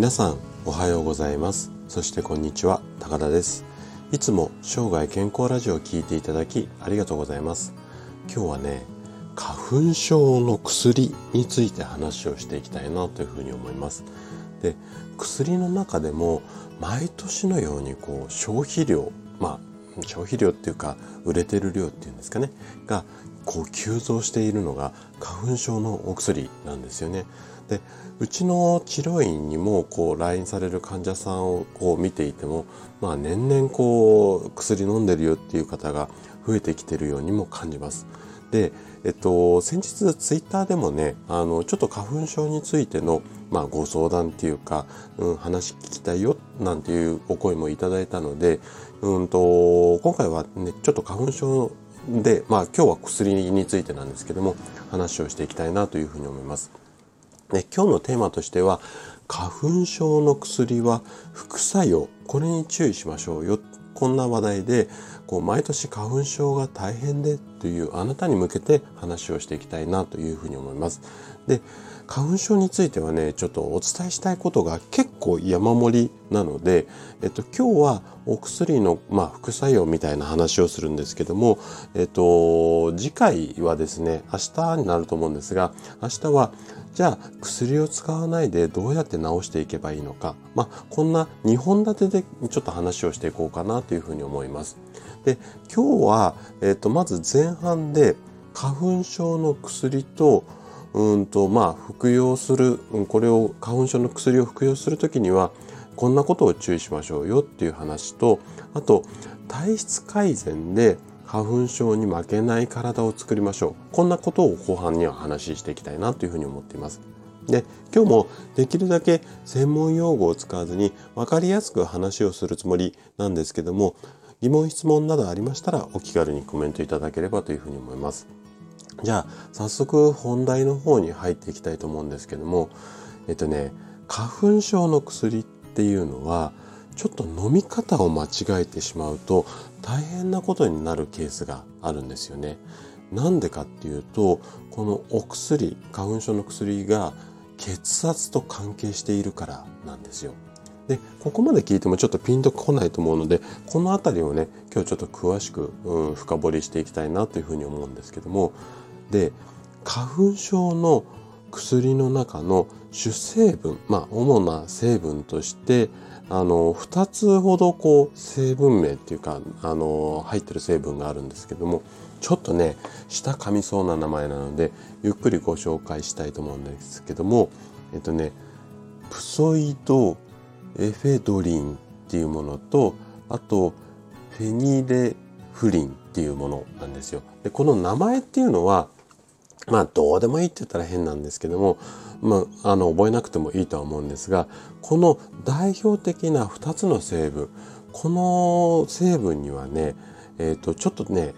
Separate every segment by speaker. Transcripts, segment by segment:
Speaker 1: 皆さんおはようございます。そしてこんにちは高田です。いつも生涯健康ラジオを聞いていただきありがとうございます。今日はね花粉症の薬について話をしていきたいなというふうに思います。で薬の中でも毎年のようにこう消費量まあ消費量っていうか売れてる量っていうんですかねがこう急増しているのが花粉症のお薬なんですよね。でうちの治療院にもこう来院される患者さんをこう見ていても、まあ、年々こう薬飲んでるよっていう方が増えてきてるようにも感じます。で、えっと、先日ツイッターでもね、あの、ちょっと花粉症についての、まあ、ご相談っていうか、うん、話聞きたいよ、なんていうお声もいただいたので、うんと、今回はね、ちょっと花粉症で、まあ、今日は薬についてなんですけども、話をしていきたいなというふうに思います。今日のテーマとしては花粉症の薬は副作用これに注意しましょうよこんな話題でこう毎年花粉症が大変でというあなたに向けて話をしていきたいなというふうに思います。で花粉症についてはねちょっとお伝えしたいことが結構山盛りなので、えっと、今日はお薬の、まあ、副作用みたいな話をするんですけども、えっと、次回はですね明日になると思うんですが明日はじゃあ薬を使わないでどうやって治していけばいいのか、まあ、こんな2本立てでちょっと話をしていこうかなというふうに思います。で今日は、えっと、まず前半で花粉症の薬とうんとまあ服用するこれを花粉症の薬を服用する時にはこんなことを注意しましょうよっていう話とあと体質改善で花粉症に負けない体を作りましょう。こんなことを後半には話していきたいなというふうに思っています。で今日もできるだけ専門用語を使わずに分かりやすく話をするつもりなんですけども疑問質問などありましたらお気軽にコメントいただければというふうに思います。じゃあ早速本題の方に入っていきたいと思うんですけどもえっとね花粉症の薬っていうのはちょっと飲み方を間違えてしまうと大変なことになるケースがあるんですよね。なんでかっていうとこのお薬花粉症の薬が血圧と関係しているからなんですよ。でここまで聞いてもちょっとピンとこないと思うのでこの辺りをね今日ちょっと詳しく、うん、深掘りしていきたいなというふうに思うんですけどもで花粉症の薬の中の主成分まあ主な成分としてあの2つほどこう成分名っていうかあの入ってる成分があるんですけどもちょっとね舌噛みそうな名前なのでゆっくりご紹介したいと思うんですけどもえっとねプソイドエフェドリンっていうものとあとフェニレフリンっていうものなんですよ。でこの名前っていうのはまあどうでもいいって言ったら変なんですけどもまあ、あの覚えなくてもいいとは思うんですがこの代表的な2つの成分この成分にはね、えーと、ちょっとね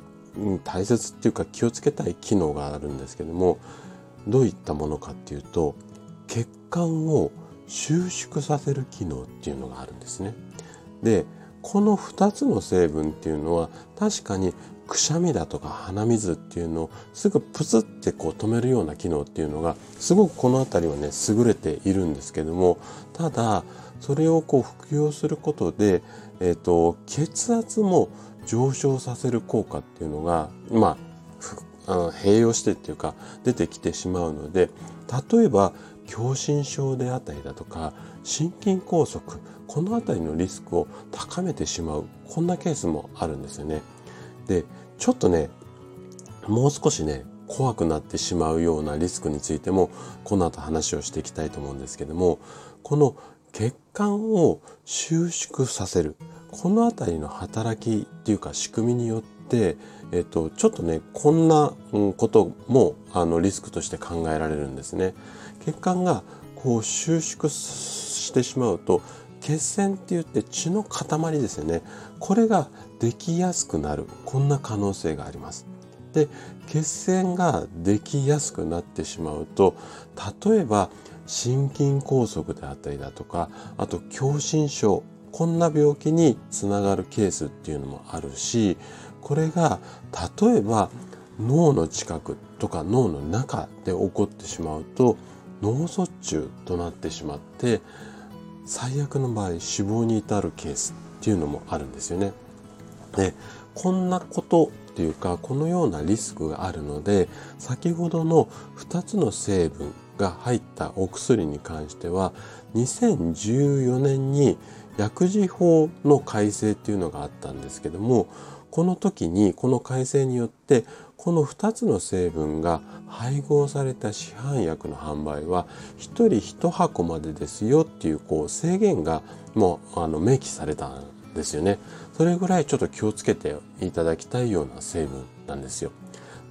Speaker 1: 大切っていうか気をつけたい機能があるんですけどもどういったものかっていうと血管を収縮させる機能っていうのがあるんですね。でこの2つの成分っていうのは確かにくしゃみだとか鼻水っていうのをすぐプツってこう止めるような機能っていうのがすごくこの辺りはね優れているんですけどもただそれをこう服用することで、えーと、血圧も上昇させる効果っていうのがまああの併用してっていうか出てきてしまうので例えば狭心症であったりだとか心筋梗塞この辺りのリスクを高めてしまうこんなケースもあるんですよね。でちょっとねもう少しね怖くなってしまうようなリスクについてもこの後話をしていきたいと思うんですけどもこの血管を収縮させるこの辺りの働きっていうか仕組みによって、えっと、ちょっとねこんなこともあのリスクとして考えられるんですね。血管がこう収縮してしまうと血栓って言って血の塊ですよねこれができやすくなるこんな可能性がありますで血栓ができやすくなってしまうと例えば心筋梗塞であったりだとかあと狭心症こんな病気につながるケースっていうのもあるしこれが例えば脳の近くとか脳の中で起こってしまうと脳卒中となってしまって最悪の場合死亡に至るケースっていうのもあるんですよね。でこんなことっていうかこのようなリスクがあるので先ほどの2つの成分が入ったお薬に関しては2014年に薬事法の改正っていうのがあったんですけどもこの時にこの改正によってこの2つの成分が配合された市販薬の販売は1人1箱までですよっていうこう制限がもうあの明記されたんですよね。それぐらいちょっと気をつけていただきたいような成分なんですよ。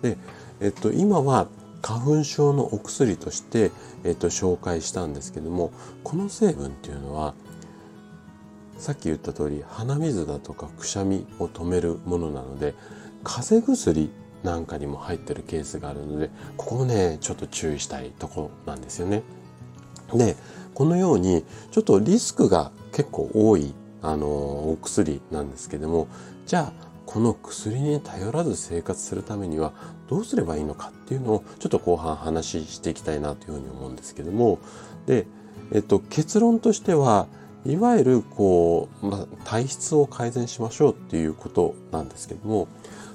Speaker 1: で、えっと、今は花粉症のお薬として、えっと、紹介したんですけどもこの成分っていうのはさっき言った通り鼻水だとかくしゃみを止めるものなので風邪薬なんかにも入ってるケースがあるのでここをねちょっと注意したいとこなんですよね。でこのようにちょっとリスクが結構多いあのお薬なんですけどもじゃあこの薬に頼らず生活するためにはどうすればいいのかっていうのをちょっと後半話していきたいなというふうに思うんですけどもで、えっと、結論としてはいわゆるこう、まあ、体質を改善しましょうっていうことなんですけども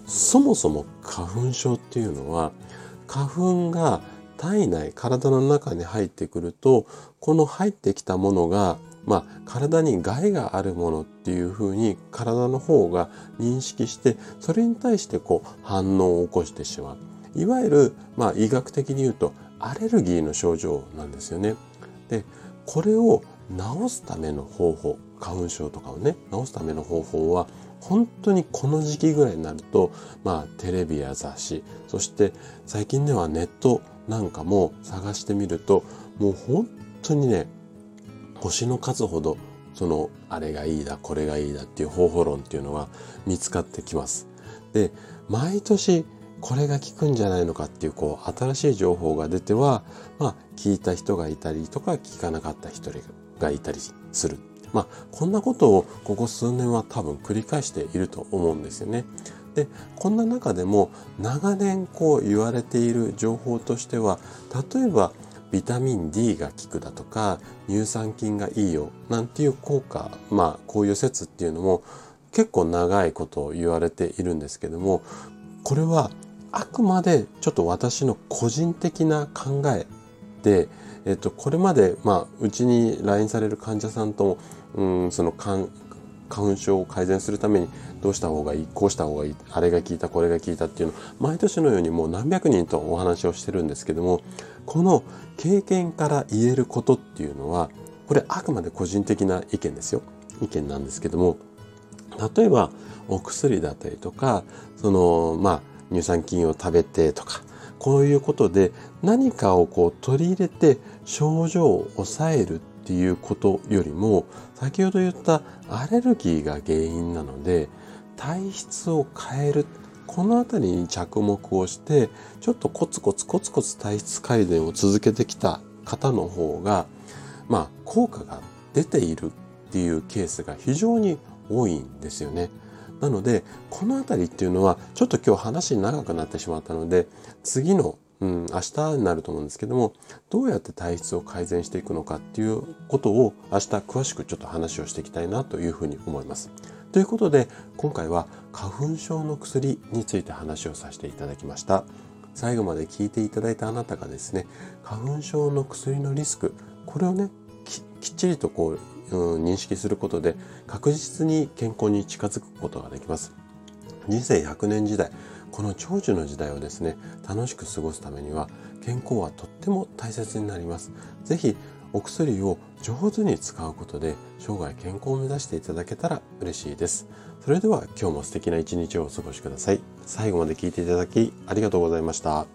Speaker 1: そもそも花粉症っていうのは花粉が体内体の中に入ってくるとこの入ってきたものがまあ、体に害があるものっていうふうに体の方が認識してそれに対してこう反応を起こしてしまういわゆる、まあ、医学的に言うとアレルギーの症状なんですよね。でこれを治すための方法花粉症とかをね治すための方法は本当にこの時期ぐらいになると、まあ、テレビや雑誌そして最近ではネットなんかも探してみるともう本当にね星の数ほどそのあれがいいだこれがいいだっていう方法論っていうのは見つかってきます。で毎年これが効くんじゃないのかっていうこう新しい情報が出てはまあ聞いた人がいたりとか聞かなかった人がいたりする。まあこんなことをここ数年は多分繰り返していると思うんですよね。でこんな中でも長年こう言われている情報としては例えばビタミン D が効くだとか乳酸菌がいいよなんていう効果まあこういう説っていうのも結構長いことを言われているんですけどもこれはあくまでちょっと私の個人的な考えで、えっと、これまで、まあ、うちに来院される患者さんとも、うん、その花粉症を改善するためにどうした方がいいこうした方がいいあれが効いたこれが効いたっていうの毎年のようにもう何百人とお話をしてるんですけどもこの経験から言えることっていうのはこれあくまで個人的な意見ですよ。意見なんですけども例えばお薬だったりとかそのまあ乳酸菌を食べてとかこういうことで何かをこう取り入れて症状を抑えるっていうことよりも先ほど言ったアレルギーが原因なので体質を変える。この辺りに着目をしてちょっとコツコツコツコツ体質改善を続けてきた方の方がまあ効果が出ているっていうケースが非常に多いんですよね。なのでこの辺りっていうのはちょっと今日話長くなってしまったので次のうん、明日になると思うんですけどもどうやって体質を改善していくのかっていうことを明日詳しくちょっと話をしていきたいなというふうに思います。ということで今回は花粉症の薬について話をさせていただきました。最後まで聞いていただいたあなたがですね花粉症の薬のリスクこれをねきっちりとこう、うん、認識することで確実に健康に近づくことができます。人生100年時代この長寿の時代をですね楽しく過ごすためには健康はとっても大切になります是非お薬を上手に使うことで生涯健康を目指していただけたら嬉しいです。それでは今日も素敵な一日をお過ごしください。最後まで聞いていただきありがとうございました。